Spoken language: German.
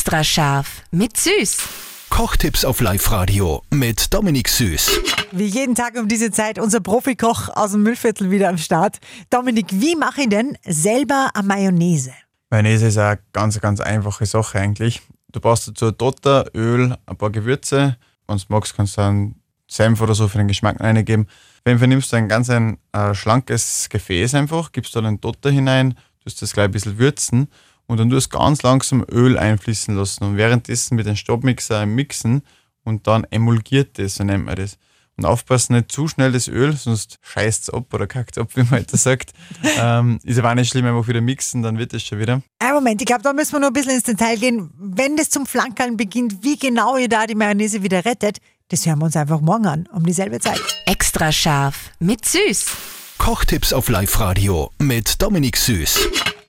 Extra scharf mit Süß. Kochtipps auf Live-Radio mit Dominik Süß. Wie jeden Tag um diese Zeit unser Profikoch aus dem Müllviertel wieder am Start. Dominik, wie mache ich denn selber eine Mayonnaise? Mayonnaise ist eine ganz, ganz einfache Sache eigentlich. Du brauchst dazu Dotter, Öl, ein paar Gewürze. Wenn du magst, kannst du einen Senf oder so für den Geschmack reingeben. Wenn du nimmst du ein ganz ein äh, schlankes Gefäß einfach, gibst da den Dotter hinein, tust das gleich ein bisschen würzen und dann tust du ganz langsam Öl einfließen lassen und währenddessen mit dem Stabmixer mixen und dann emulgiert das, so nennt man das. Und aufpassen, nicht zu schnell das Öl, sonst scheißt es ab oder kackt ab, wie man heute sagt. ähm, ist aber auch nicht schlimm, einfach wieder mixen, dann wird es schon wieder. Ein Moment, ich glaube, da müssen wir noch ein bisschen ins Detail gehen. Wenn das zum Flankern beginnt, wie genau ihr da die Mayonnaise wieder rettet, das hören wir uns einfach morgen an, um dieselbe Zeit. Extra scharf mit Süß. Kochtipps auf Live-Radio mit Dominik Süß.